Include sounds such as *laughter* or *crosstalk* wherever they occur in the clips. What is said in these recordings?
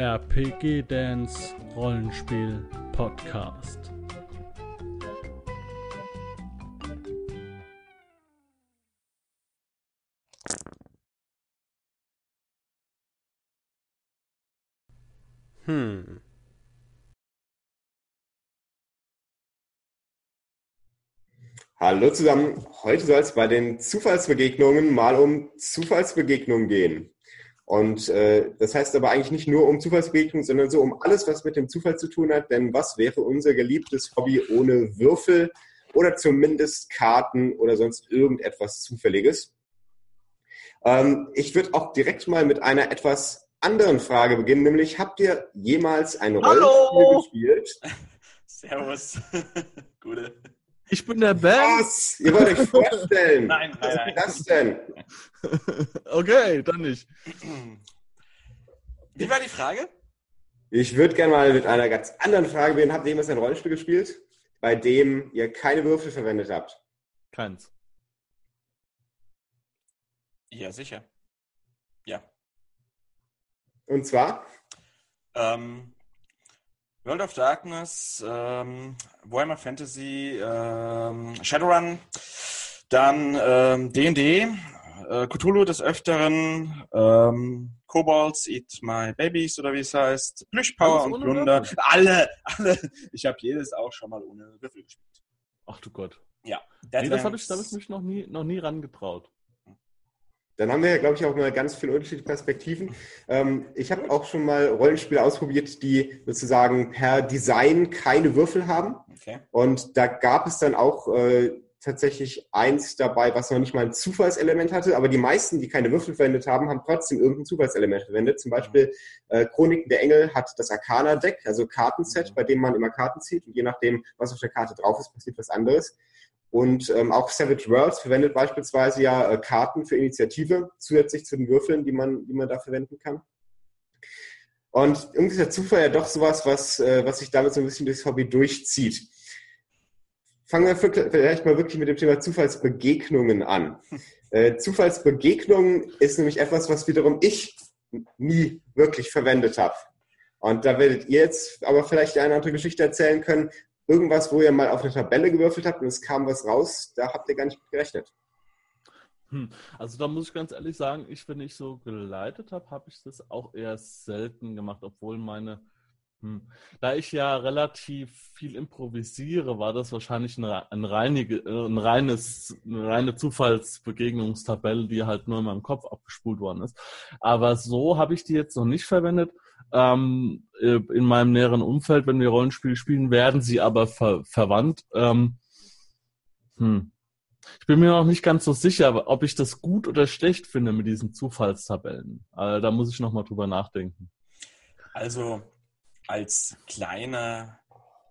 RPG Dance Rollenspiel Podcast. Hm. Hallo zusammen. Heute soll es bei den Zufallsbegegnungen mal um Zufallsbegegnungen gehen. Und äh, das heißt aber eigentlich nicht nur um Zufallsbegegnungen, sondern so um alles, was mit dem Zufall zu tun hat. Denn was wäre unser geliebtes Hobby ohne Würfel oder zumindest Karten oder sonst irgendetwas Zufälliges? Ähm, ich würde auch direkt mal mit einer etwas anderen Frage beginnen, nämlich habt ihr jemals ein Rollenspiel gespielt? *laughs* Servus. *laughs* Gute. Ich bin der Ben. Was? Ihr wollt euch vorstellen? Nein, Was nein, ist das denn? *laughs* Okay, dann nicht. Wie war die Frage? Ich würde gerne mal mit einer ganz anderen Frage beginnen. Habt ihr jemals ein Rollenspiel gespielt, bei dem ihr keine Würfel verwendet habt? Keins. Ja, sicher. Ja. Und zwar? Ähm, World of Darkness, ähm, Warhammer Fantasy, ähm, Shadowrun, dann ähm, D&D, äh, Cthulhu des Öfteren, ähm, Kobolds Eat My Babies oder wie es heißt, Plüschpower und Plunder. Würfel? Alle, alle. Ich habe jedes auch schon mal ohne Würfel gespielt. Ach du Gott. Ja. Nee, das habe ich, hab ich mich noch nie, noch nie rangetraut. Dann haben wir ja, glaube ich, auch mal ganz viele unterschiedliche Perspektiven. Ähm, ich habe auch schon mal Rollenspiele ausprobiert, die sozusagen per Design keine Würfel haben. Okay. Und da gab es dann auch äh, tatsächlich eins dabei, was noch nicht mal ein Zufallselement hatte, aber die meisten, die keine Würfel verwendet haben, haben trotzdem irgendein Zufallselement verwendet. Zum Beispiel äh, Chroniken der Engel hat das Arcana-Deck, also Kartenset, bei dem man immer Karten zieht und je nachdem, was auf der Karte drauf ist, passiert was anderes. Und ähm, auch Savage Worlds verwendet beispielsweise ja äh, Karten für Initiative, zusätzlich zu den Würfeln, die man, die man da verwenden kann. Und irgendwie ist der Zufall ja doch sowas, was, äh, was sich damit so ein bisschen durchs Hobby durchzieht. Fangen wir vielleicht mal wirklich mit dem Thema Zufallsbegegnungen an. Äh, Zufallsbegegnungen ist nämlich etwas, was wiederum ich nie wirklich verwendet habe. Und da werdet ihr jetzt aber vielleicht eine andere Geschichte erzählen können. Irgendwas, wo ihr mal auf eine Tabelle gewürfelt habt und es kam was raus, da habt ihr gar nicht mit gerechnet. Hm. Also da muss ich ganz ehrlich sagen, ich, wenn ich so geleitet habe, habe ich das auch eher selten gemacht, obwohl meine, da ich ja relativ viel improvisiere, war das wahrscheinlich eine, ein, reinige, äh, ein reines, eine reine Zufallsbegegnungstabelle, die halt nur in meinem Kopf abgespult worden ist. Aber so habe ich die jetzt noch nicht verwendet. Ähm, äh, in meinem näheren Umfeld, wenn wir Rollenspiele spielen, werden sie aber ver verwandt. Ähm, hm. Ich bin mir noch nicht ganz so sicher, ob ich das gut oder schlecht finde mit diesen Zufallstabellen. Also, da muss ich noch mal drüber nachdenken. Also als kleiner,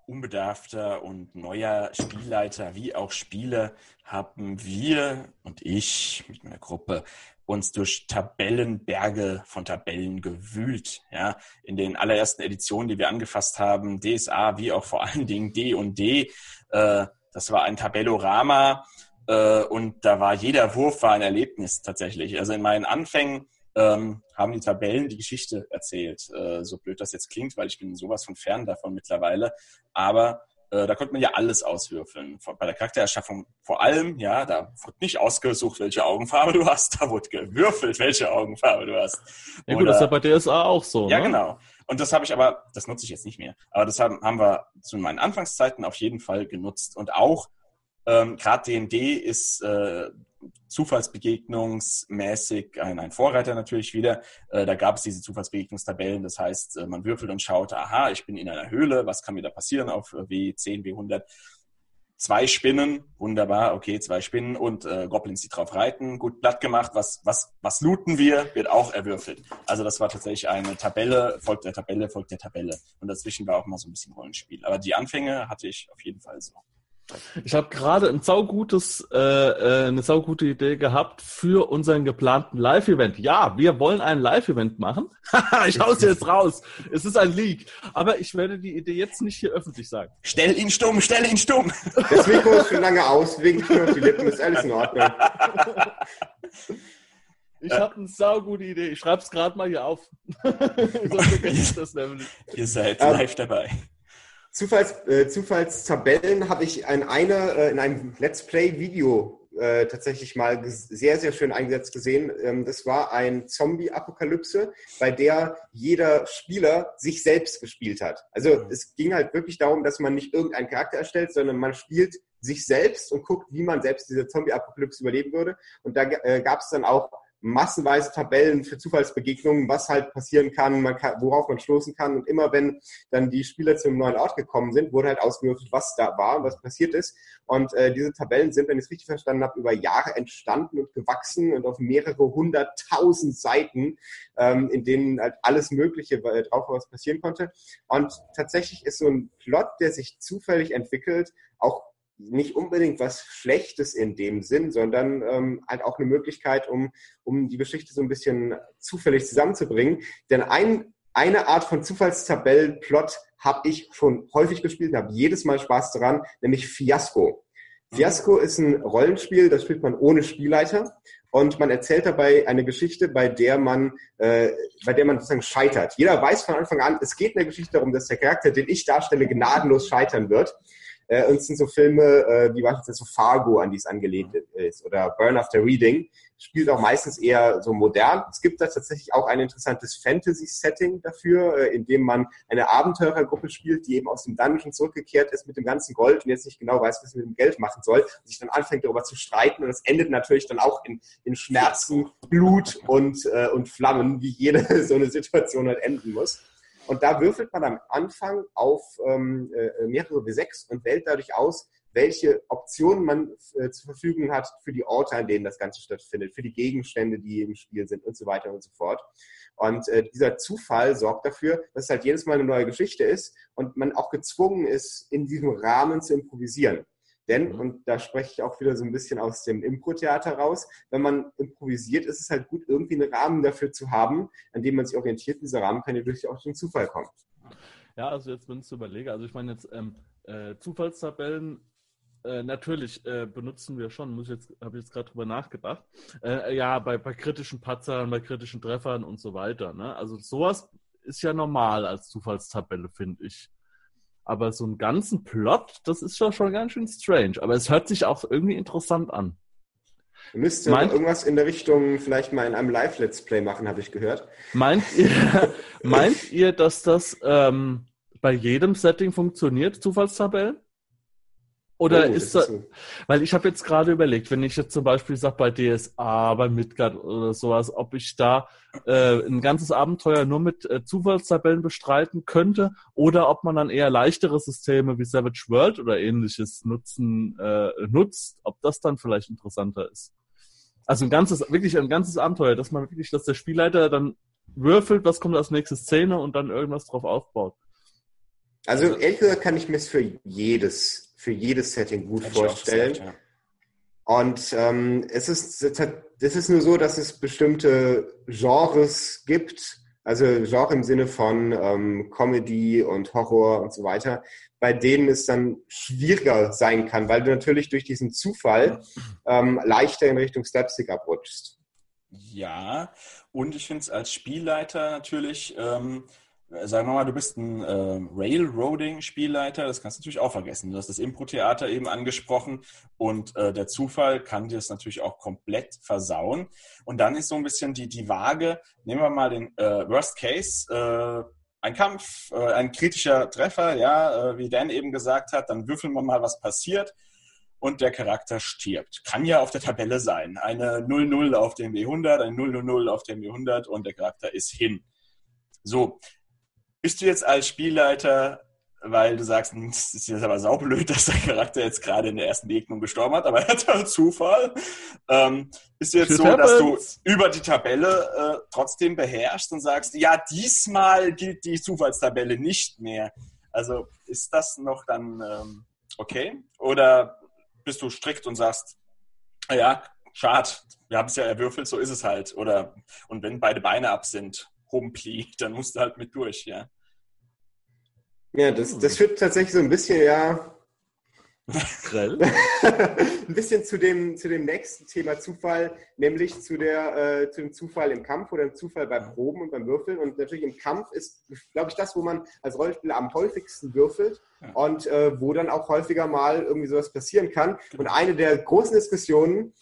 unbedarfter und neuer Spielleiter wie auch Spieler haben wir und ich mit meiner Gruppe uns durch Tabellenberge von Tabellen gewühlt. Ja, in den allerersten Editionen, die wir angefasst haben, DSA wie auch vor allen Dingen D und D, äh, das war ein Tabellorama äh, und da war jeder Wurf war ein Erlebnis tatsächlich. Also in meinen Anfängen ähm, haben die Tabellen die Geschichte erzählt. Äh, so blöd das jetzt klingt, weil ich bin sowas von fern davon mittlerweile. Aber äh, da konnte man ja alles auswürfeln. Bei der Charaktererschaffung vor allem, ja, da wurde nicht ausgesucht, welche Augenfarbe du hast, da wurde gewürfelt, welche Augenfarbe du hast. Ja gut, das ist ja bei DSA auch so. Ja, ne? genau. Und das habe ich aber, das nutze ich jetzt nicht mehr. Aber das haben, haben wir zu meinen Anfangszeiten auf jeden Fall genutzt. Und auch ähm, gerade D&D ist äh, zufallsbegegnungsmäßig ein, ein Vorreiter natürlich wieder. Äh, da gab es diese Zufallsbegegnungstabellen. Das heißt, äh, man würfelt und schaut, aha, ich bin in einer Höhle, was kann mir da passieren auf äh, W10, W100? Zwei Spinnen, wunderbar, okay, zwei Spinnen und äh, Goblins, die drauf reiten, gut platt gemacht. Was, was, was looten wir, wird auch erwürfelt. Also das war tatsächlich eine Tabelle, folgt der Tabelle, folgt der Tabelle. Und dazwischen war auch mal so ein bisschen Rollenspiel. Aber die Anfänge hatte ich auf jeden Fall so. Ich habe gerade ein saugutes, äh, äh, eine saugute Idee gehabt für unseren geplanten Live-Event. Ja, wir wollen ein Live-Event machen. *laughs* Ich hau's jetzt raus. Es ist ein Leak. Aber ich werde die Idee jetzt nicht hier öffentlich sagen. Stell ihn stumm, stell ihn stumm! *laughs* Das Mikro ist schon lange aus, wegen die Lippen, ist alles in Ordnung. *laughs* Ich habe eine saugute Idee. Ich schreibe es gerade mal hier auf. so vergesse das nämlich. Ihr seid ähm, live dabei. Zufalls, äh, Zufallstabellen habe ich in, eine, äh, in einem Let's Play-Video äh, tatsächlich mal sehr, sehr schön eingesetzt gesehen. Ähm, das war ein Zombie-Apokalypse, bei der jeder Spieler sich selbst gespielt hat. Also mhm. es ging halt wirklich darum, dass man nicht irgendeinen Charakter erstellt, sondern man spielt sich selbst und guckt, wie man selbst diese Zombie-Apokalypse überleben würde. Und da äh, gab es dann auch massenweise Tabellen für Zufallsbegegnungen, was halt passieren kann, kann, worauf man stoßen kann. Und immer wenn dann die Spieler zum neuen Ort gekommen sind, wurde halt ausgewürfelt, was da war, was passiert ist. Und äh, diese Tabellen sind, wenn ich es richtig verstanden habe, über Jahre entstanden und gewachsen und auf mehrere hunderttausend Seiten, ähm, in denen halt alles Mögliche äh, drauf was passieren konnte. Und tatsächlich ist so ein Plot, der sich zufällig entwickelt, auch nicht unbedingt was Schlechtes in dem Sinn, sondern ähm, halt auch eine Möglichkeit, um, um die Geschichte so ein bisschen zufällig zusammenzubringen. Denn ein, eine Art von Zufallstabellenplot habe ich schon häufig gespielt und habe jedes Mal Spaß daran, nämlich Fiasco. Fiasco ist ein Rollenspiel, das spielt man ohne Spielleiter und man erzählt dabei eine Geschichte, bei der man, äh, bei der man sozusagen scheitert. Jeder weiß von Anfang an, es geht in der Geschichte darum, dass der Charakter, den ich darstelle, gnadenlos scheitern wird. Äh, und es sind so Filme äh, wie beispielsweise so Fargo, an die es angelehnt ist, oder Burn After Reading. Spielt auch meistens eher so modern. Es gibt da tatsächlich auch ein interessantes Fantasy-Setting dafür, äh, in dem man eine Abenteurergruppe spielt, die eben aus dem Dungeon zurückgekehrt ist mit dem ganzen Gold und jetzt nicht genau weiß, was sie mit dem Geld machen soll, und sich dann anfängt darüber zu streiten. Und es endet natürlich dann auch in, in Schmerzen, Blut und, äh, und Flammen, wie jede *laughs* so eine Situation halt enden muss. Und da würfelt man am Anfang auf ähm, äh, mehrere W6 und wählt dadurch aus, welche Optionen man äh, zur Verfügung hat für die Orte, an denen das Ganze stattfindet, für die Gegenstände, die im Spiel sind und so weiter und so fort. Und äh, dieser Zufall sorgt dafür, dass es halt jedes Mal eine neue Geschichte ist und man auch gezwungen ist, in diesem Rahmen zu improvisieren. Denn, mhm. und da spreche ich auch wieder so ein bisschen aus dem Impro-Theater raus, wenn man improvisiert, ist es halt gut, irgendwie einen Rahmen dafür zu haben, an dem man sich orientiert. Dieser Rahmen kann ja durchaus durch Zufall kommen. Ja, also jetzt, wenn ich es überlege, also ich meine jetzt ähm, äh, Zufallstabellen äh, natürlich äh, benutzen wir schon, muss ich jetzt, habe ich jetzt gerade drüber nachgedacht. Äh, ja, bei, bei kritischen Patzern, bei kritischen Treffern und so weiter. Ne? Also sowas ist ja normal als Zufallstabelle, finde ich. Aber so einen ganzen Plot, das ist schon, schon ganz schön strange. Aber es hört sich auch irgendwie interessant an. Du müsstest meint, irgendwas in der Richtung vielleicht mal in einem Live-Let's Play machen, habe ich gehört. Meint ihr, *laughs* meint ihr dass das ähm, bei jedem Setting funktioniert, Zufallstabellen? Oder oh, ist das, so. weil ich habe jetzt gerade überlegt, wenn ich jetzt zum Beispiel sage bei DSA, bei Midgard oder sowas, ob ich da äh, ein ganzes Abenteuer nur mit äh, Zufallstabellen bestreiten könnte oder ob man dann eher leichtere Systeme wie Savage World oder ähnliches nutzen, äh, nutzt, ob das dann vielleicht interessanter ist. Also ein ganzes, wirklich ein ganzes Abenteuer, dass man wirklich, dass der Spielleiter dann würfelt, was kommt als nächste Szene und dann irgendwas drauf aufbaut. Also ehrlich gesagt kann ich mir es für jedes für jedes Setting gut Hätte vorstellen. Gesagt, ja. Und ähm, es, ist, es ist nur so, dass es bestimmte Genres gibt, also Genre im Sinne von ähm, Comedy und Horror und so weiter, bei denen es dann schwieriger sein kann, weil du natürlich durch diesen Zufall ähm, leichter in Richtung Slapstick abrutschst. Ja, und ich finde es als Spielleiter natürlich ähm, sagen wir mal, du bist ein äh, Railroading-Spielleiter, das kannst du natürlich auch vergessen. Du hast das Impro-Theater eben angesprochen und äh, der Zufall kann dir das natürlich auch komplett versauen. Und dann ist so ein bisschen die, die Waage, nehmen wir mal den äh, Worst Case, äh, ein Kampf, äh, ein kritischer Treffer, ja, äh, wie Dan eben gesagt hat, dann würfeln wir mal, was passiert und der Charakter stirbt. Kann ja auf der Tabelle sein. Eine 0-0 auf dem W100, ein 0-0 auf dem W100 und der Charakter ist hin. So, bist du jetzt als Spielleiter, weil du sagst, hm, das ist jetzt aber saublöd, *laughs* dass der Charakter jetzt gerade in der ersten Begegnung gestorben hat, aber *laughs* er hat einen Zufall. Ähm, bist du jetzt so, dass du über die Tabelle äh, trotzdem beherrschst und sagst, ja, diesmal gilt die Zufallstabelle nicht mehr. Also ist das noch dann ähm, okay? Oder bist du strikt und sagst, ja, schade, wir haben es ja erwürfelt, so ist es halt. Oder und wenn beide Beine ab sind, Humpli, *laughs* dann musst du halt mit durch, ja. Ja, das, das führt tatsächlich so ein bisschen, ja, Grell. *laughs* ein bisschen zu dem, zu dem nächsten Thema Zufall, nämlich zu, der, äh, zu dem Zufall im Kampf oder dem Zufall beim Proben und beim Würfeln. Und natürlich im Kampf ist, glaube ich, das, wo man als Rollenspieler am häufigsten würfelt ja. und äh, wo dann auch häufiger mal irgendwie sowas passieren kann. Genau. Und eine der großen Diskussionen,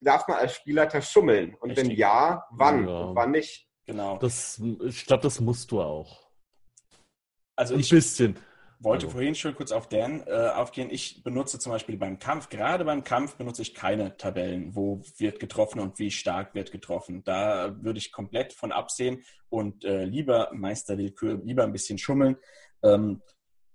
darf man als Spielleiter schummeln? Und Richtig. wenn ja, wann ja. und wann nicht? Genau. Das, ich glaube, das musst du auch. Also ein bisschen wollte also. vorhin schon kurz auf Dan äh, aufgehen. Ich benutze zum Beispiel beim Kampf, gerade beim Kampf benutze ich keine Tabellen, wo wird getroffen und wie stark wird getroffen. Da würde ich komplett von absehen und äh, lieber Meisterwillkür, lieber ein bisschen schummeln, ähm,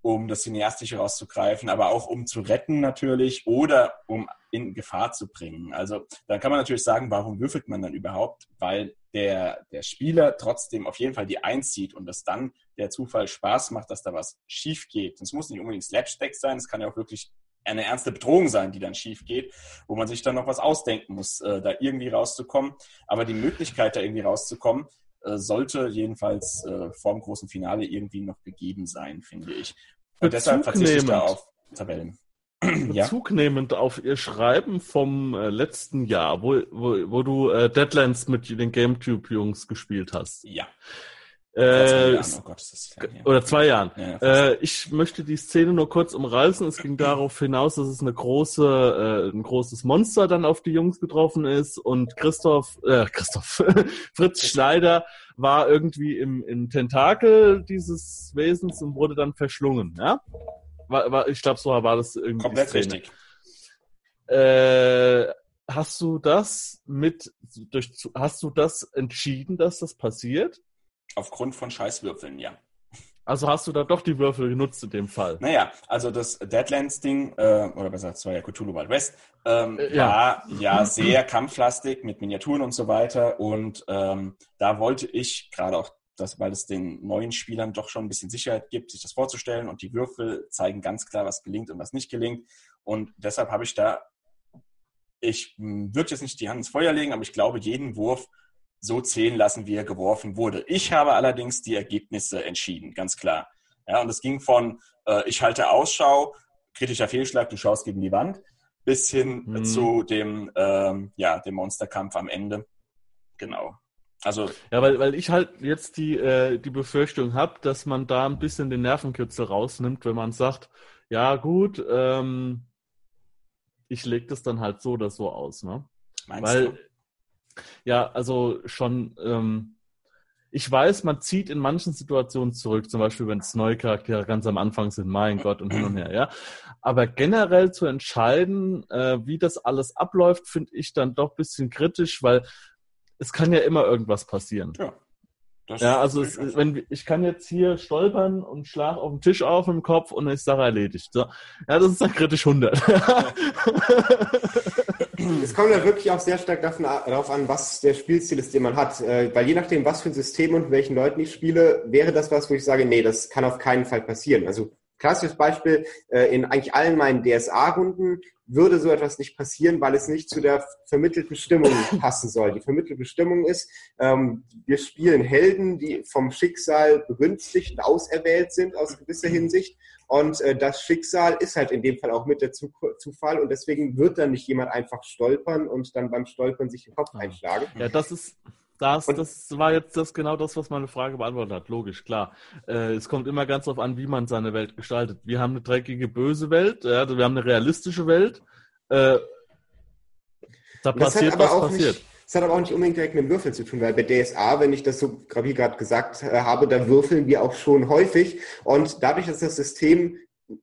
um das Cineastische rauszugreifen, aber auch um zu retten natürlich oder um in Gefahr zu bringen. Also da kann man natürlich sagen, warum würfelt man dann überhaupt? Weil der, der Spieler trotzdem auf jeden Fall die Eins sieht und das dann der Zufall Spaß macht, dass da was schief geht. Es muss nicht unbedingt Slapstick sein, es kann ja auch wirklich eine ernste Bedrohung sein, die dann schief geht, wo man sich dann noch was ausdenken muss, äh, da irgendwie rauszukommen. Aber die Möglichkeit, da irgendwie rauszukommen, äh, sollte jedenfalls äh, vor dem großen Finale irgendwie noch gegeben sein, finde ich. Und deshalb verzichte ich da auf Tabellen. Bezug ja? nehmend auf ihr Schreiben vom äh, letzten Jahr, wo, wo, wo du äh, Deadlands mit den GameTube-Jungs gespielt hast. Ja. Äh, oh Gott, oder zwei Jahren. Ja, äh, ich möchte die Szene nur kurz umreißen. Es ging darauf hinaus, dass es eine große, äh, ein großes Monster dann auf die Jungs getroffen ist und Christoph, äh, Christoph, *laughs* Fritz Schneider war irgendwie im, im Tentakel dieses Wesens und wurde dann verschlungen. Ja, war, war, ich glaube, so war das irgendwie. Komplett richtig. Äh, hast du das mit durch, hast du das entschieden, dass das passiert? Aufgrund von Scheißwürfeln, ja. Also hast du da doch die Würfel genutzt in dem Fall? Naja, also das Deadlands-Ding, äh, oder besser gesagt, es war ja Cthulhu Wild West, ähm, äh, ja. war ja sehr kampflastig mit Miniaturen und so weiter. Und ähm, da wollte ich gerade auch, das, weil es den neuen Spielern doch schon ein bisschen Sicherheit gibt, sich das vorzustellen. Und die Würfel zeigen ganz klar, was gelingt und was nicht gelingt. Und deshalb habe ich da, ich hm, würde jetzt nicht die Hand ins Feuer legen, aber ich glaube, jeden Wurf so zählen lassen, wie er geworfen wurde. Ich habe allerdings die Ergebnisse entschieden, ganz klar. Ja, und es ging von äh, ich halte Ausschau, kritischer Fehlschlag, du schaust gegen die Wand, bis hin mhm. zu dem, ähm, ja, dem Monsterkampf am Ende. Genau. Also ja, weil, weil ich halt jetzt die, äh, die Befürchtung habe, dass man da ein bisschen den Nervenkürzel rausnimmt, wenn man sagt, ja gut, ähm, ich lege das dann halt so oder so aus. Ne? Meinst weil, du? Ja, also schon, ähm, ich weiß, man zieht in manchen Situationen zurück, zum Beispiel, wenn es neue Charaktere ganz am Anfang sind, mein Gott und hin und her, ja. Aber generell zu entscheiden, äh, wie das alles abläuft, finde ich dann doch ein bisschen kritisch, weil es kann ja immer irgendwas passieren. Ja. Das ja, also es, wenn ich kann jetzt hier stolpern und schlag auf den Tisch auf im Kopf und ist Sache erledigt. So. Ja, das ist dann kritisch 100. es kommt ja wirklich auch sehr stark darauf an, was der Spielstil ist, den man hat. Äh, weil je nachdem, was für ein System und welchen Leuten ich spiele, wäre das was, wo ich sage, nee, das kann auf keinen Fall passieren. Also klassisches Beispiel, äh, in eigentlich allen meinen DSA-Runden würde so etwas nicht passieren, weil es nicht zu der vermittelten Stimmung *laughs* passen soll. Die vermittelte Stimmung ist, ähm, wir spielen Helden, die vom Schicksal begünstigt und auserwählt sind aus gewisser Hinsicht. Und äh, das Schicksal ist halt in dem Fall auch mit der Zufall und deswegen wird dann nicht jemand einfach stolpern und dann beim Stolpern sich den Kopf einschlagen. Ja, das ist, das, das war jetzt das genau das, was meine Frage beantwortet hat. Logisch, klar. Äh, es kommt immer ganz darauf an, wie man seine Welt gestaltet. Wir haben eine dreckige, böse Welt, ja, also wir haben eine realistische Welt. Äh, da passiert, was passiert. Nicht, das hat aber auch nicht unbedingt direkt mit dem Würfeln zu tun, weil bei DSA, wenn ich das so wie gerade gesagt äh, habe, da würfeln wir auch schon häufig. Und dadurch, dass das System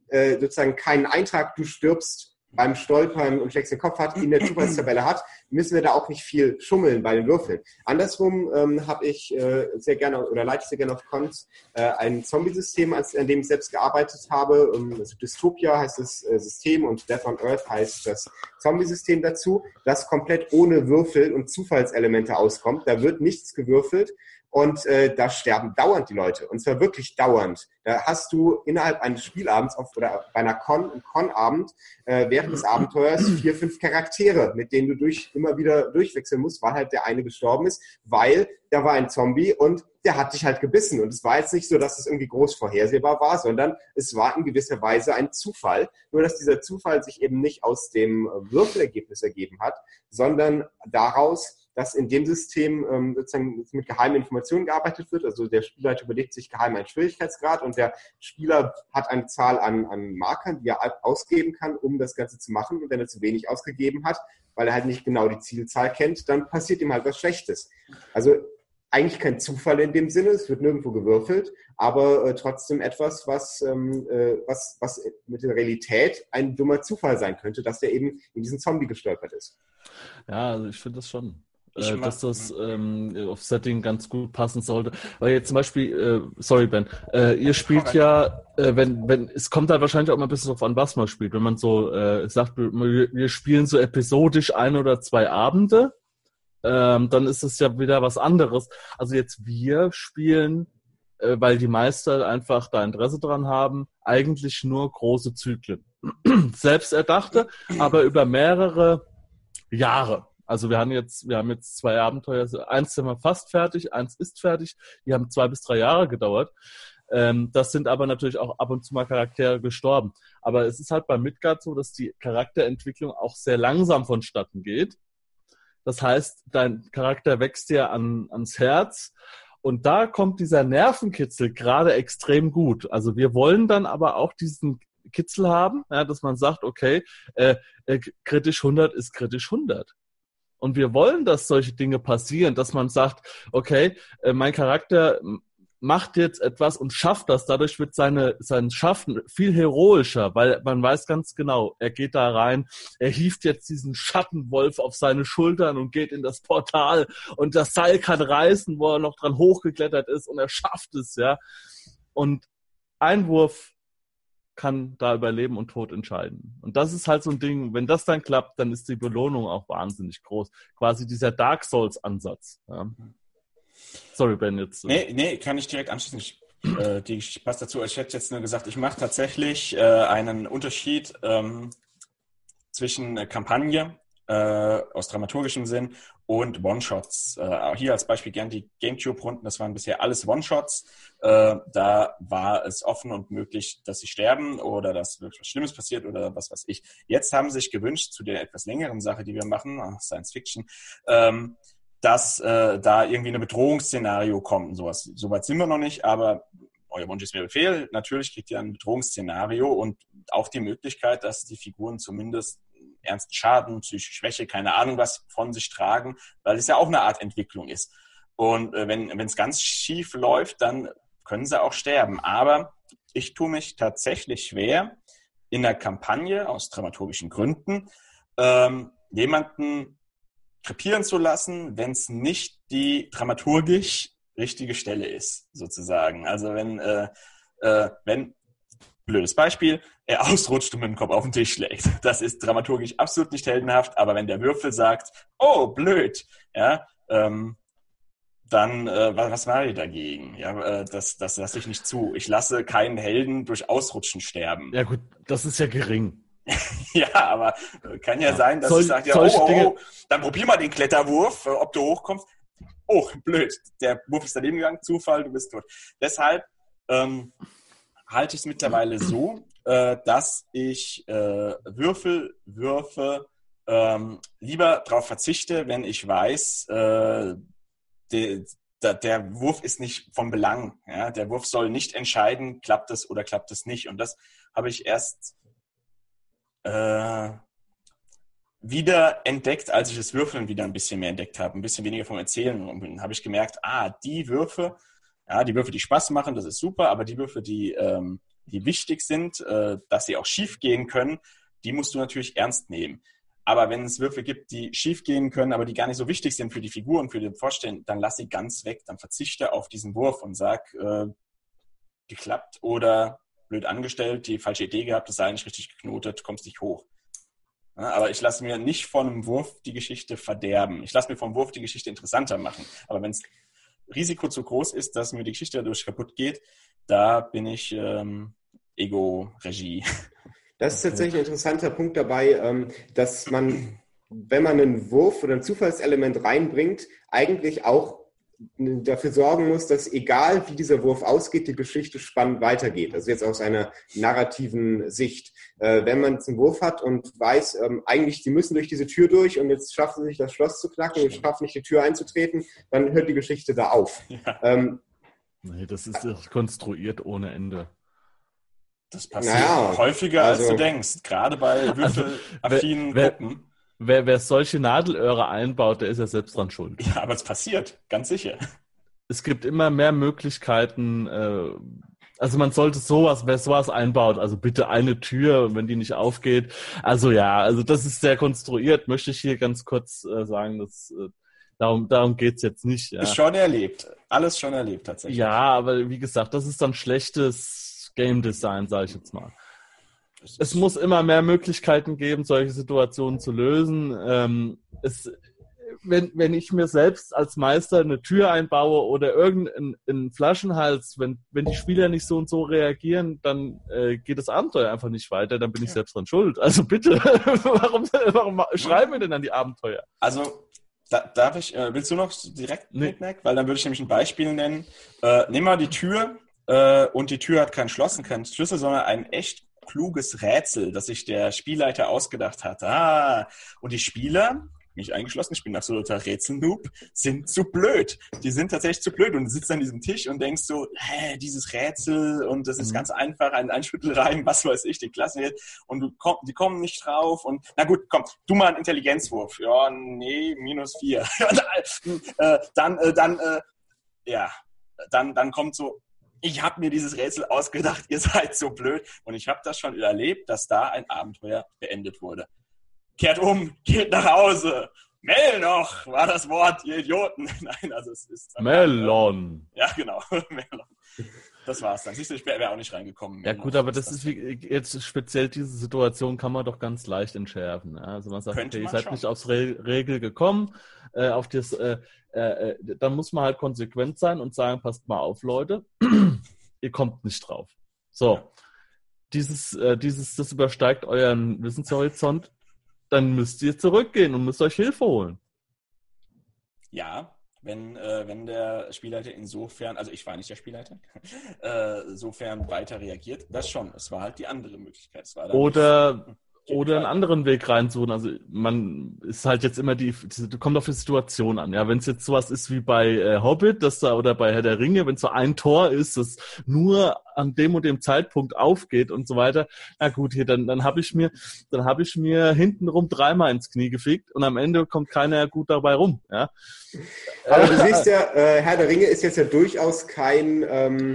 äh, sozusagen keinen Eintrag, du stirbst beim Stolpern und schlägst den Kopf hat, in der Zufallstabelle hat, müssen wir da auch nicht viel schummeln bei den Würfeln. Andersrum ähm, habe ich äh, sehr gerne oder leite sehr gerne auf Cons äh, ein Zombie-System, an dem ich selbst gearbeitet habe. Ähm, also Dystopia heißt das äh, System und Death on Earth heißt das Zombie-System dazu, das komplett ohne Würfel und Zufallselemente auskommt. Da wird nichts gewürfelt und äh, da sterben dauernd die Leute. Und zwar wirklich dauernd. Da hast du innerhalb eines Spielabends auf, oder bei einer Con, einem Con-Abend äh, während des Abenteuers vier, fünf Charaktere, mit denen du durch, immer wieder durchwechseln musst, weil halt der eine gestorben ist, weil da war ein Zombie und der hat dich halt gebissen. Und es war jetzt nicht so, dass es irgendwie groß vorhersehbar war, sondern es war in gewisser Weise ein Zufall. Nur, dass dieser Zufall sich eben nicht aus dem Würfelergebnis ergeben hat, sondern daraus, dass in dem System ähm, sozusagen mit geheimen Informationen gearbeitet wird. Also der Spielleiter überlegt sich geheim einen Schwierigkeitsgrad und der Spieler hat eine Zahl an, an Markern, die er ausgeben kann, um das Ganze zu machen. Und wenn er zu wenig ausgegeben hat, weil er halt nicht genau die Zielzahl kennt, dann passiert ihm halt was Schlechtes. Also eigentlich kein Zufall in dem Sinne, es wird nirgendwo gewürfelt, aber äh, trotzdem etwas, was, ähm, äh, was, was mit der Realität ein dummer Zufall sein könnte, dass der eben in diesen Zombie gestolpert ist. Ja, also ich finde das schon äh, dass das ähm, auf Setting ganz gut passen sollte. Weil jetzt zum Beispiel, äh, sorry Ben, äh, ihr spielt ja, äh, wenn, wenn, es kommt halt wahrscheinlich auch mal ein bisschen drauf an, was man spielt. Wenn man so äh, sagt, wir, wir spielen so episodisch ein oder zwei Abende, ähm, dann ist es ja wieder was anderes. Also jetzt wir spielen, äh, weil die Meister einfach da Interesse dran haben, eigentlich nur große Zyklen. *clears throat* Selbst erdachte, aber über mehrere Jahre. Also wir haben jetzt, wir haben jetzt zwei Abenteuer, also eins sind wir fast fertig, eins ist fertig. Die haben zwei bis drei Jahre gedauert. Ähm, das sind aber natürlich auch ab und zu mal Charaktere gestorben. Aber es ist halt bei Midgard so, dass die Charakterentwicklung auch sehr langsam vonstatten geht. Das heißt, dein Charakter wächst dir an, ans Herz. Und da kommt dieser Nervenkitzel gerade extrem gut. Also wir wollen dann aber auch diesen Kitzel haben, ja, dass man sagt, okay, äh, äh, kritisch 100 ist kritisch 100. Und wir wollen, dass solche Dinge passieren, dass man sagt, okay, äh, mein Charakter macht jetzt etwas und schafft das. Dadurch wird seine, sein Schaffen viel heroischer, weil man weiß ganz genau, er geht da rein, er hieft jetzt diesen Schattenwolf auf seine Schultern und geht in das Portal und das Seil kann reißen, wo er noch dran hochgeklettert ist und er schafft es, ja. Und Einwurf kann da über Leben und Tod entscheiden. Und das ist halt so ein Ding, wenn das dann klappt, dann ist die Belohnung auch wahnsinnig groß. Quasi dieser Dark Souls-Ansatz. Ja. Sorry, Ben, jetzt. Nee, nee, kann ich direkt anschließen. Äh, die passt dazu. Ich hätte jetzt nur gesagt, ich mache tatsächlich äh, einen Unterschied ähm, zwischen Kampagne äh, aus dramaturgischem Sinn und One-Shots. Äh, hier als Beispiel gern die GameCube-Runden, das waren bisher alles One-Shots. Äh, da war es offen und möglich, dass sie sterben oder dass wirklich was Schlimmes passiert oder was weiß ich. Jetzt haben sie sich gewünscht, zu der etwas längeren Sache, die wir machen, Science Fiction, ähm, dass äh, da irgendwie ein Bedrohungsszenario kommt und sowas. Soweit sind wir noch nicht, aber euer Wunsch ist mir Befehl. Natürlich kriegt ihr ein Bedrohungsszenario und auch die Möglichkeit, dass die Figuren zumindest ernsten Schaden, psychische Schwäche, keine Ahnung was von sich tragen, weil es ja auch eine Art Entwicklung ist. Und äh, wenn es ganz schief läuft, dann können sie auch sterben. Aber ich tue mich tatsächlich schwer, in der Kampagne aus dramaturgischen Gründen ähm, jemanden krepieren zu lassen, wenn es nicht die dramaturgisch richtige Stelle ist, sozusagen. Also wenn, äh, äh, wenn blödes Beispiel, er *laughs* ausrutscht und mit dem Kopf auf den Tisch schlägt. Das ist dramaturgisch absolut nicht heldenhaft, aber wenn der Würfel sagt, oh, blöd, ja, ähm, dann, äh, was mache ich dagegen? Ja, äh, das, das lasse ich nicht zu. Ich lasse keinen Helden durch Ausrutschen sterben. Ja gut, das ist ja gering. *laughs* ja, aber äh, kann ja, ja. sein, dass soll, ich sage, ja, oh, oh, oh, dann probier mal den Kletterwurf, äh, ob du hochkommst. Oh, blöd, der Wurf ist daneben gegangen, Zufall, du bist tot. Deshalb ähm, halte ich es mittlerweile so, äh, dass ich äh, Würfel würfe, ähm, lieber darauf verzichte, wenn ich weiß, äh, de, de, der Wurf ist nicht vom Belang. Ja? Der Wurf soll nicht entscheiden, klappt es oder klappt es nicht. Und das habe ich erst äh, wieder entdeckt, als ich das Würfeln wieder ein bisschen mehr entdeckt habe, ein bisschen weniger vom Erzählen. Und dann habe ich gemerkt, ah, die Würfe, ja, die Würfe, die Spaß machen, das ist super, aber die Würfe, die, ähm, die wichtig sind, äh, dass sie auch schief gehen können, die musst du natürlich ernst nehmen. Aber wenn es Würfe gibt, die schief gehen können, aber die gar nicht so wichtig sind für die Figur und für den Vorstellen, dann lass sie ganz weg, dann verzichte auf diesen Wurf und sag, äh, geklappt oder blöd angestellt, die falsche Idee gehabt, das sei nicht richtig geknotet, kommst nicht hoch. Ja, aber ich lasse mir nicht von einem Wurf die Geschichte verderben. Ich lasse mir vom Wurf die Geschichte interessanter machen. Aber wenn es Risiko zu groß ist, dass mir die Geschichte dadurch kaputt geht, da bin ich ähm, Ego-Regie. Das ist tatsächlich ein interessanter Punkt dabei, ähm, dass man, wenn man einen Wurf oder ein Zufallselement reinbringt, eigentlich auch dafür sorgen muss, dass egal wie dieser Wurf ausgeht, die Geschichte spannend weitergeht. Also jetzt aus einer narrativen Sicht. Äh, wenn man einen Wurf hat und weiß, ähm, eigentlich, sie müssen durch diese Tür durch und jetzt schaffen sie sich das Schloss zu knacken und schaffen nicht die Tür einzutreten, dann hört die Geschichte da auf. Ja. Ähm, nee, das ist konstruiert ohne Ende. Das passiert naja, häufiger, also, als du denkst, gerade bei würfelaffinen also, Gruppen. Wer, wer solche Nadelöhre einbaut, der ist ja selbst dran schuld. Ja, aber es passiert, ganz sicher. Es gibt immer mehr Möglichkeiten. Äh, also man sollte sowas, wer sowas einbaut, also bitte eine Tür, wenn die nicht aufgeht. Also ja, also das ist sehr konstruiert, möchte ich hier ganz kurz äh, sagen. dass äh, darum, darum geht's jetzt nicht. Ja. Ist schon erlebt. Alles schon erlebt tatsächlich. Ja, aber wie gesagt, das ist dann schlechtes Game Design, sage ich jetzt mal es muss immer mehr Möglichkeiten geben, solche Situationen zu lösen. Ähm, es, wenn, wenn ich mir selbst als Meister eine Tür einbaue oder irgendeinen Flaschenhals, wenn, wenn die Spieler nicht so und so reagieren, dann äh, geht das Abenteuer einfach nicht weiter, dann bin ich selbst dran schuld. Also bitte, *laughs* warum, warum schreiben wir denn dann die Abenteuer? Also da, darf ich, äh, willst du noch direkt nee. Knick, Weil dann würde ich nämlich ein Beispiel nennen. Äh, nimm mal die Tür äh, und die Tür hat kein Schloss und keinen Schlüssel, sondern einen echt kluges Rätsel, das sich der Spielleiter ausgedacht hat. Ah, und die Spieler, mich eingeschlossen, ich bin absoluter Rätselnoob, sind zu blöd. Die sind tatsächlich zu blöd und du sitzt an diesem Tisch und denkst so, hä, dieses Rätsel und das ist mhm. ganz einfach, ein Einschüttelreim, was weiß ich, die Klasse jetzt und du komm, die kommen nicht drauf und na gut, komm, du mal einen Intelligenzwurf. Ja, nee, minus vier. *laughs* äh, dann, äh, dann, äh, ja, dann, dann kommt so, ich habe mir dieses Rätsel ausgedacht, ihr seid so blöd. Und ich habe das schon erlebt, dass da ein Abenteuer beendet wurde. Kehrt um, geht nach Hause. Mel noch war das Wort, ihr Idioten. *laughs* Nein, also es ist. Melon. Ja, genau. *laughs* Melon. Das war's dann. Siehst du, ich wäre auch nicht reingekommen. Ja gut, aber das, das ist wie, jetzt speziell diese Situation kann man doch ganz leicht entschärfen. Also man sagt, okay, man ihr seid schon. nicht aufs Re Regel gekommen, äh, auf das, äh, äh, äh, dann muss man halt konsequent sein und sagen, passt mal auf, Leute, *clears throat* ihr kommt nicht drauf. So, ja. dieses, äh, dieses, das übersteigt euren Wissenshorizont, dann müsst ihr zurückgehen und müsst euch Hilfe holen. Ja, wenn, äh, wenn der Spielleiter insofern, also ich war nicht der Spielleiter, *laughs* äh, insofern weiter reagiert, das schon. Es war halt die andere Möglichkeit. Oder oder einen anderen Weg reinsuchen. Also man ist halt jetzt immer die, kommt auf die Situation an. Ja, wenn es jetzt sowas ist wie bei äh, Hobbit, dass da oder bei Herr der Ringe, wenn so ein Tor ist, das nur an dem und dem Zeitpunkt aufgeht und so weiter. Na gut, hier dann dann habe ich mir, dann habe ich mir hintenrum dreimal ins Knie gefickt und am Ende kommt keiner gut dabei rum. Ja. Aber du siehst ja, äh, Herr der Ringe ist jetzt ja durchaus kein ähm,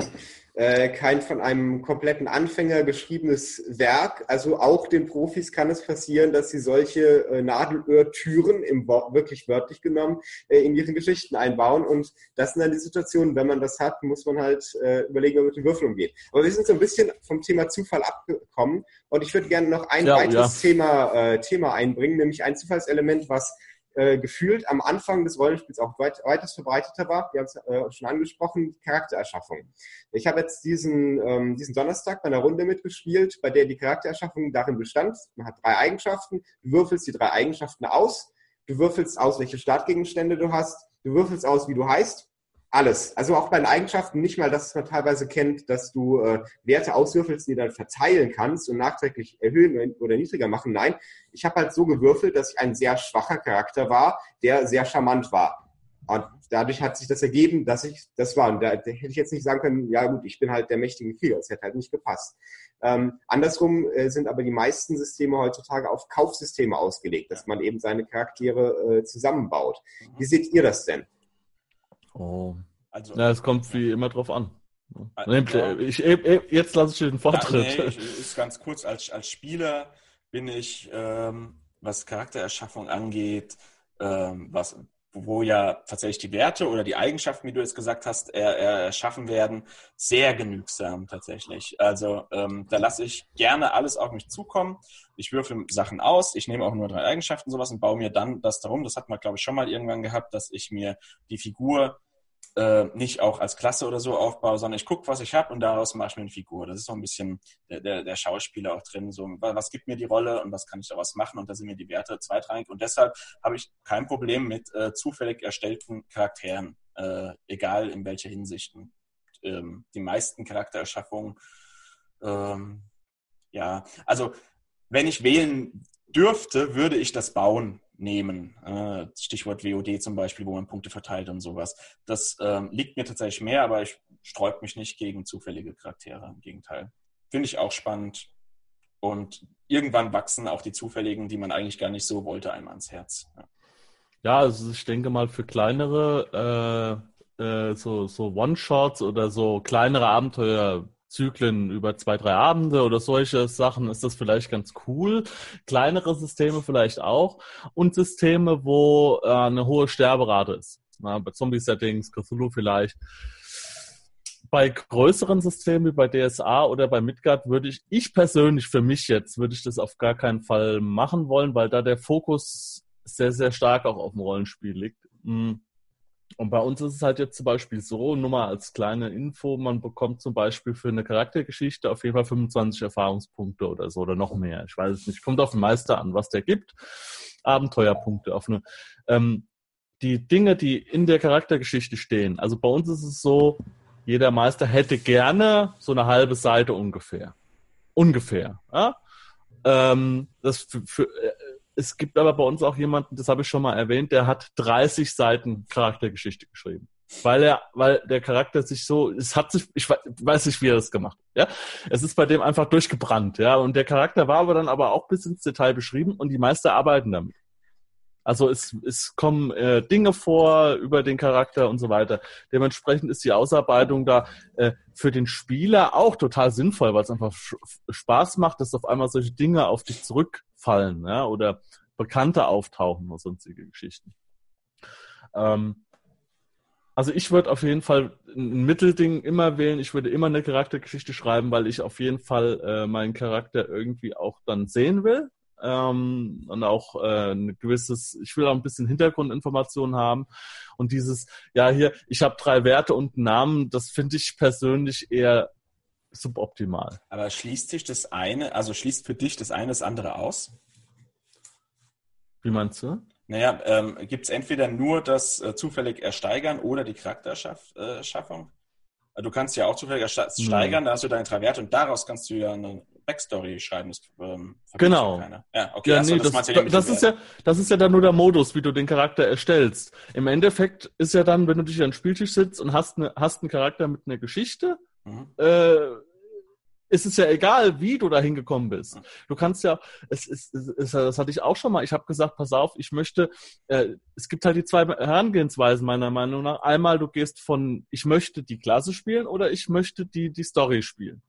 äh, kein von einem kompletten Anfänger geschriebenes Werk. Also auch den Profis kann es passieren, dass sie solche äh, Nadelöhrtüren, im wirklich wörtlich genommen, äh, in ihre Geschichten einbauen. Und das sind dann die Situationen, wenn man das hat, muss man halt äh, überlegen, wie man mit den Würfeln umgeht. Aber wir sind so ein bisschen vom Thema Zufall abgekommen und ich würde gerne noch ein ja, weiteres ja. Thema, äh, Thema einbringen, nämlich ein Zufallselement, was äh, gefühlt am Anfang des Rollenspiels auch weit, weiters verbreiteter war. Wir haben es äh, schon angesprochen, Charaktererschaffung. Ich habe jetzt diesen, ähm, diesen Donnerstag bei einer Runde mitgespielt, bei der die Charaktererschaffung darin bestand, man hat drei Eigenschaften, du würfelst die drei Eigenschaften aus, du würfelst aus, welche Startgegenstände du hast, du würfelst aus, wie du heißt alles. Also auch bei den Eigenschaften nicht mal, dass man teilweise kennt, dass du äh, Werte auswürfelst, die dann verteilen kannst und nachträglich erhöhen oder niedriger machen. Nein, ich habe halt so gewürfelt, dass ich ein sehr schwacher Charakter war, der sehr charmant war. Und dadurch hat sich das ergeben, dass ich das war. Und da, da hätte ich jetzt nicht sagen können, ja gut, ich bin halt der mächtige Krieger. Das hätte halt nicht gepasst. Ähm, andersrum äh, sind aber die meisten Systeme heutzutage auf Kaufsysteme ausgelegt, dass man eben seine Charaktere äh, zusammenbaut. Wie seht ihr das denn? Oh. Also, ja, es kommt wie immer drauf an. Ja. Ich, jetzt lasse ich den Vortritt. Ja, nee, ist ganz kurz, als, als Spieler bin ich, ähm, was Charaktererschaffung angeht, ähm, was, wo ja tatsächlich die Werte oder die Eigenschaften, wie du jetzt gesagt hast, er, erschaffen werden, sehr genügsam tatsächlich. Also ähm, da lasse ich gerne alles auf mich zukommen. Ich würfel Sachen aus, ich nehme auch nur drei Eigenschaften sowas und baue mir dann das darum. Das hat man, glaube ich, schon mal irgendwann gehabt, dass ich mir die Figur äh, nicht auch als Klasse oder so aufbaue, sondern ich gucke, was ich habe und daraus mache ich mir eine Figur. Das ist so ein bisschen der, der, der, Schauspieler auch drin. So, was gibt mir die Rolle und was kann ich daraus machen? Und da sind mir die Werte zweitrangig. Und deshalb habe ich kein Problem mit äh, zufällig erstellten Charakteren, äh, egal in welcher Hinsicht. Ähm, die meisten Charaktererschaffungen, ähm, ja, also wenn ich wählen dürfte, würde ich das bauen nehmen. Äh, Stichwort WOD zum Beispiel, wo man Punkte verteilt und sowas. Das ähm, liegt mir tatsächlich mehr, aber ich sträube mich nicht gegen zufällige Charaktere. Im Gegenteil. Finde ich auch spannend. Und irgendwann wachsen auch die zufälligen, die man eigentlich gar nicht so wollte, einem ans Herz. Ja, ja also ich denke mal für kleinere äh, äh, so, so One-Shots oder so kleinere Abenteuer Zyklen über zwei, drei Abende oder solche Sachen ist das vielleicht ganz cool. Kleinere Systeme vielleicht auch. Und Systeme, wo äh, eine hohe Sterberate ist. Na, bei Zombie-Settings, Cthulhu vielleicht. Bei größeren Systemen wie bei DSA oder bei Midgard würde ich, ich persönlich für mich jetzt, würde ich das auf gar keinen Fall machen wollen, weil da der Fokus sehr, sehr stark auch auf dem Rollenspiel liegt. Mhm und bei uns ist es halt jetzt zum Beispiel so, nur mal als kleine Info, man bekommt zum Beispiel für eine Charaktergeschichte auf jeden Fall 25 Erfahrungspunkte oder so oder noch mehr. Ich weiß es nicht. Kommt auf den Meister an, was der gibt. Abenteuerpunkte auf eine. Ähm, die Dinge, die in der Charaktergeschichte stehen. Also bei uns ist es so, jeder Meister hätte gerne so eine halbe Seite ungefähr. Ungefähr. Ja? Ähm, das für, für, äh, es gibt aber bei uns auch jemanden, das habe ich schon mal erwähnt, der hat 30 Seiten Charaktergeschichte geschrieben. Weil er, weil der Charakter sich so, es hat sich, ich weiß nicht, wie er das gemacht hat, ja. Es ist bei dem einfach durchgebrannt, ja. Und der Charakter war aber dann aber auch bis ins Detail beschrieben und die Meister arbeiten damit. Also es, es kommen äh, Dinge vor über den Charakter und so weiter. Dementsprechend ist die Ausarbeitung da äh, für den Spieler auch total sinnvoll, weil es einfach Spaß macht, dass auf einmal solche Dinge auf dich zurückfallen ja, oder Bekannte auftauchen oder sonstige Geschichten. Ähm, also ich würde auf jeden Fall ein Mittelding immer wählen. Ich würde immer eine Charaktergeschichte schreiben, weil ich auf jeden Fall äh, meinen Charakter irgendwie auch dann sehen will ähm, und auch äh, ein gewisses, ich will auch ein bisschen Hintergrundinformationen haben. Und dieses, ja, hier, ich habe drei Werte und einen Namen, das finde ich persönlich eher suboptimal. Aber schließt sich das eine, also schließt für dich das eine das andere aus? Wie meinst du? Naja, ähm, gibt es entweder nur das äh, zufällig Ersteigern oder die Charakterschaffung? Äh, du kannst ja auch zufällig ersteigern, hm. da hast du deine drei Werte und daraus kannst du ja eine Backstory schreiben. Das, ähm, genau. Ja, okay. Ja, nee, das, das, das ist ja, das ist ja dann nur der Modus, wie du den Charakter erstellst. Im Endeffekt ist ja dann, wenn du dich an den Spieltisch sitzt und hast, eine, hast einen Charakter mit einer Geschichte, mhm. äh, ist es ja egal, wie du da hingekommen bist. Mhm. Du kannst ja, es ist, das hatte ich auch schon mal. Ich habe gesagt, pass auf, ich möchte, äh, es gibt halt die zwei Herangehensweisen meiner Meinung nach. Einmal, du gehst von, ich möchte die Klasse spielen oder ich möchte die, die Story spielen.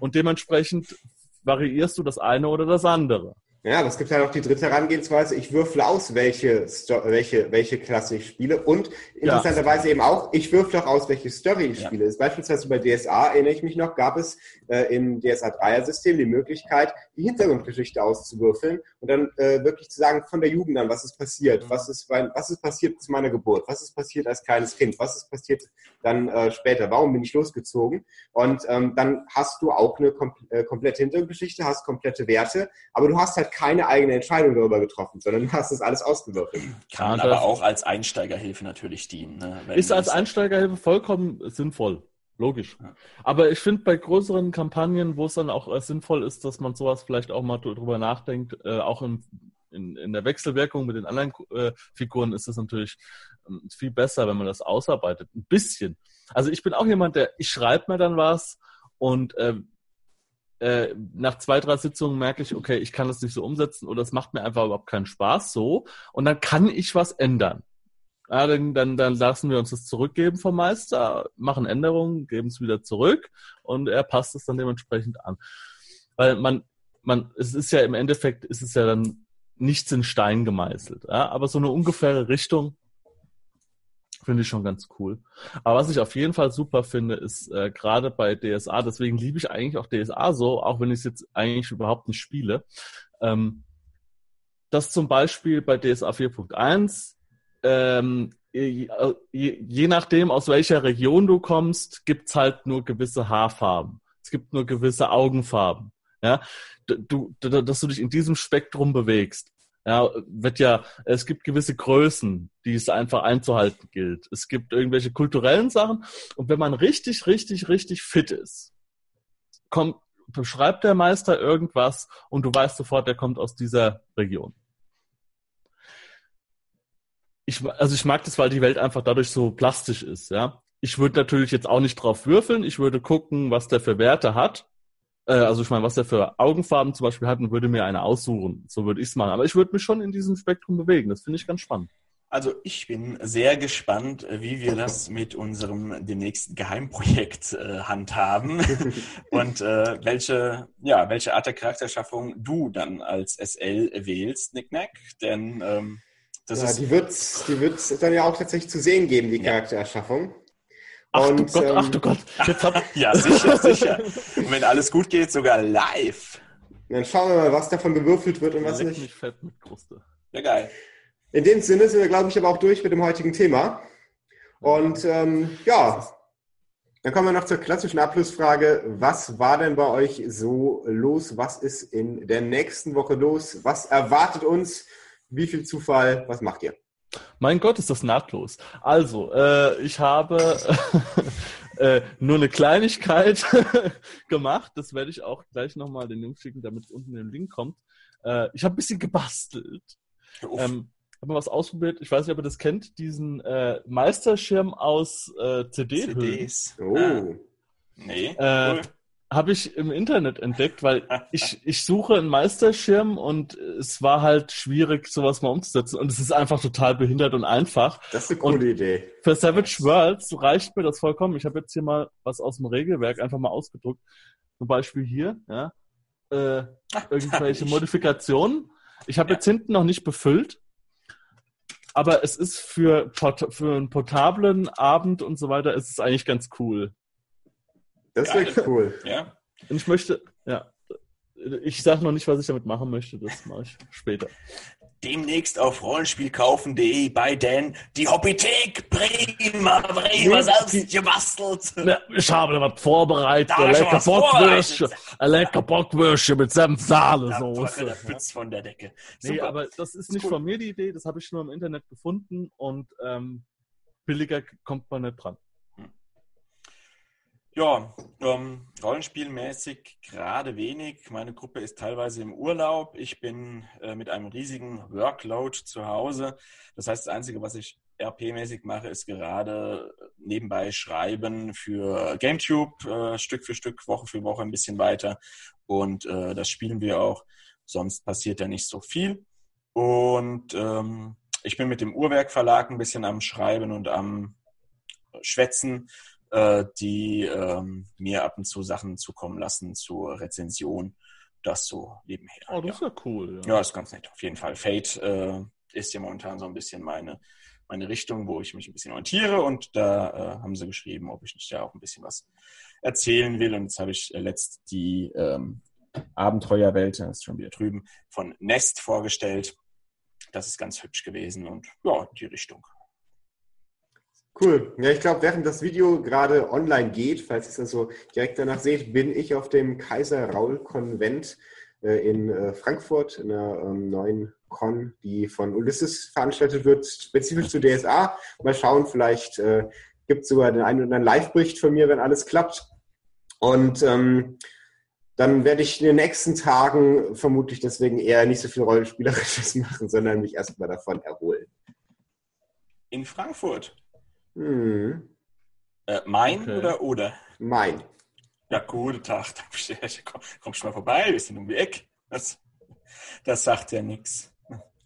Und dementsprechend variierst du das eine oder das andere. Ja, aber es gibt ja noch die dritte Herangehensweise. Ich würfle aus, welche, welche, welche Klasse ich spiele. Und interessanterweise ja. eben auch, ich würfle auch aus, welche Story ich ja. spiele. Das beispielsweise bei DSA, erinnere ich mich noch, gab es äh, im DSA 3er-System die Möglichkeit, die Hintergrundgeschichte auszuwürfeln und dann äh, wirklich zu sagen, von der Jugend an, was ist passiert, mhm. was ist, was ist passiert zu meiner Geburt, was ist passiert als kleines Kind, was ist passiert dann äh, später, warum bin ich losgezogen? Und ähm, dann hast du auch eine kom äh, komplette Hintergrundgeschichte, hast komplette Werte, aber du hast halt keine eigene Entscheidung darüber getroffen, sondern du hast das alles ausgewürfelt. Kann aber auch als Einsteigerhilfe natürlich dienen. Ne? Ist als Einsteigerhilfe vollkommen sinnvoll. Logisch. Ja. Aber ich finde bei größeren Kampagnen, wo es dann auch äh, sinnvoll ist, dass man sowas vielleicht auch mal drüber nachdenkt, äh, auch im, in, in der Wechselwirkung mit den anderen äh, Figuren ist es natürlich ähm, viel besser, wenn man das ausarbeitet. Ein bisschen. Also ich bin auch jemand, der, ich schreibe mir dann was und äh, äh, nach zwei, drei Sitzungen merke ich, okay, ich kann das nicht so umsetzen oder es macht mir einfach überhaupt keinen Spaß so. Und dann kann ich was ändern. Ja, dann, dann, dann lassen wir uns das zurückgeben vom Meister, machen Änderungen, geben es wieder zurück und er passt es dann dementsprechend an. Weil man, man, es ist ja im Endeffekt, ist es ja dann nichts in Stein gemeißelt. Ja? Aber so eine ungefähre Richtung Finde ich schon ganz cool. Aber was ich auf jeden Fall super finde, ist äh, gerade bei DSA, deswegen liebe ich eigentlich auch DSA so, auch wenn ich es jetzt eigentlich überhaupt nicht spiele, ähm, dass zum Beispiel bei DSA 4.1 ähm, je, je, nachdem, aus welcher Region du kommst, gibt's halt nur gewisse Haarfarben. Es gibt nur gewisse Augenfarben. Ja, du, du, dass du dich in diesem Spektrum bewegst. Ja, wird ja, es gibt gewisse Größen, die es einfach einzuhalten gilt. Es gibt irgendwelche kulturellen Sachen. Und wenn man richtig, richtig, richtig fit ist, kommt, beschreibt der Meister irgendwas und du weißt sofort, der kommt aus dieser Region. Ich, also ich mag das, weil die Welt einfach dadurch so plastisch ist, ja. Ich würde natürlich jetzt auch nicht drauf würfeln. Ich würde gucken, was der für Werte hat äh, also ich meine, was er für Augenfarben zum Beispiel hat und würde mir eine aussuchen. So würde ich es machen. Aber ich würde mich schon in diesem Spektrum bewegen. Das finde ich ganz spannend. Also ich bin sehr gespannt, wie wir das mit unserem demnächst Geheimprojekt äh, handhaben *laughs* und äh, welche, ja, welche Art der Charakterschaffung du dann als SL wählst, Nicknack. Denn ähm, das ja, ist. Die wird es die wird's dann ja auch tatsächlich zu sehen geben, die Charaktererschaffung. Ach und, du Gott, ähm, ach du Gott. Jetzt hab... *laughs* ja, sicher, sicher. *laughs* Und wenn alles gut geht, sogar live. Dann schauen wir mal, was davon gewürfelt wird und was nicht. Mich fett mit Kruste. Ja, geil. In dem Sinne sind wir, glaube ich, aber auch durch mit dem heutigen Thema. Und ähm, ja, dann kommen wir noch zur klassischen Abschlussfrage. Was war denn bei euch so los? Was ist in der nächsten Woche los? Was erwartet uns? Wie viel Zufall? Was macht ihr? Mein Gott, ist das nahtlos. Also, äh, ich habe *laughs* äh, nur eine Kleinigkeit *laughs* gemacht. Das werde ich auch gleich nochmal den Jungs schicken, damit es unten im Link kommt. Äh, ich habe ein bisschen gebastelt. Ähm, habe mal was ausprobiert. Ich weiß nicht, ob ihr das kennt, diesen äh, Meisterschirm aus äh, CD-Hüllen. CDs. Oh. Nee. Äh, cool habe ich im Internet entdeckt, weil ich, ich suche einen Meisterschirm und es war halt schwierig, sowas mal umzusetzen. Und es ist einfach total behindert und einfach. Das ist eine coole und Idee. Für Savage Worlds reicht mir das vollkommen. Ich habe jetzt hier mal was aus dem Regelwerk einfach mal ausgedruckt. Zum Beispiel hier, ja, äh, irgendwelche Modifikationen. Ich habe ja. jetzt hinten noch nicht befüllt. Aber es ist für, für einen portablen Abend und so weiter, ist es eigentlich ganz cool. Das wäre cool. Ja. Und ich möchte, ja, ich sage noch nicht, was ich damit machen möchte, das mache ich später. Demnächst auf rollenspielkaufen.de bei Dan die Hobbythek. Prima, prima, selbst gebastelt. Ja, ich habe was vorbereitet. Da ein lecker Bockwürstchen. Ein lecker Bockwürstchen mit Senfsahnesoße. Der Pütz von der Decke. Super. Nee, aber das ist nicht cool. von mir die Idee, das habe ich nur im Internet gefunden und ähm, billiger kommt man nicht dran. Ja, ähm, rollenspielmäßig gerade wenig. Meine Gruppe ist teilweise im Urlaub. Ich bin äh, mit einem riesigen Workload zu Hause. Das heißt, das Einzige, was ich RP-mäßig mache, ist gerade nebenbei schreiben für GameTube, äh, Stück für Stück, Woche für Woche ein bisschen weiter. Und äh, das spielen wir auch. Sonst passiert ja nicht so viel. Und ähm, ich bin mit dem Uhrwerk Verlag ein bisschen am Schreiben und am Schwätzen äh, die ähm, mir ab und zu Sachen zukommen lassen zur Rezension. Das so nebenher. Oh, das ja. ist ja cool. Ja. ja, ist ganz nett, auf jeden Fall. Fate äh, ist ja momentan so ein bisschen meine, meine Richtung, wo ich mich ein bisschen orientiere und da äh, haben sie geschrieben, ob ich nicht da auch ein bisschen was erzählen will. Und jetzt habe ich äh, letzt die ähm, Abenteuerwelt, das ist schon wieder drüben, von Nest vorgestellt. Das ist ganz hübsch gewesen und ja, die Richtung Cool. Ja, ich glaube, während das Video gerade online geht, falls ihr es also direkt danach seht, bin ich auf dem Kaiser Raul Konvent äh, in äh, Frankfurt, in einer ähm, neuen Con, die von Ulysses veranstaltet wird, spezifisch zu DSA. Mal schauen, vielleicht äh, gibt es sogar den einen oder anderen Live-Bericht von mir, wenn alles klappt. Und ähm, dann werde ich in den nächsten Tagen vermutlich deswegen eher nicht so viel Rollenspielerisches *laughs* machen, sondern mich erstmal davon erholen. In Frankfurt? Hm. Äh, mein okay. oder oder? Mein. Ja, guten Tag. *laughs* Komm, kommst du mal vorbei, wir sind um die Ecke. Das, das sagt ja nichts.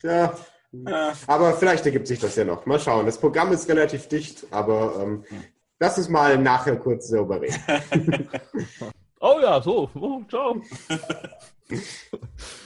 Ja. ja. Aber vielleicht ergibt sich das ja noch. Mal schauen. Das Programm ist relativ dicht, aber ähm, hm. lass uns mal nachher kurz sauber reden. *laughs* oh ja, so. Oh, ciao. *laughs*